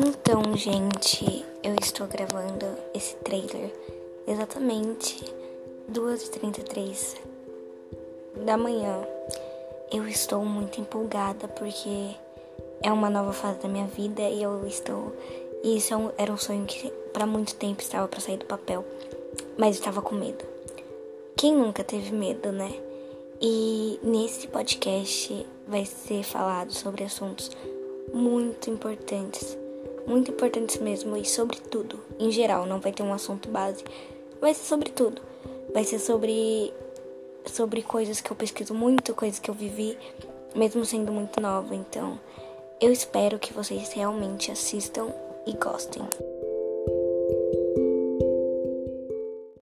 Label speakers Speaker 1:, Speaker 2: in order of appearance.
Speaker 1: Então, gente, eu estou gravando esse trailer exatamente 2h33 da manhã. Eu estou muito empolgada porque é uma nova fase da minha vida e eu estou. E isso é era um sonho que para muito tempo estava para sair do papel, mas estava com medo. Quem nunca teve medo, né? E nesse podcast vai ser falado sobre assuntos muito importantes, muito importantes mesmo e sobre tudo, em geral, não vai ter um assunto base, vai ser sobre tudo. Vai ser sobre sobre coisas que eu pesquiso muito, coisas que eu vivi, mesmo sendo muito nova, então eu espero que vocês realmente assistam e gostem.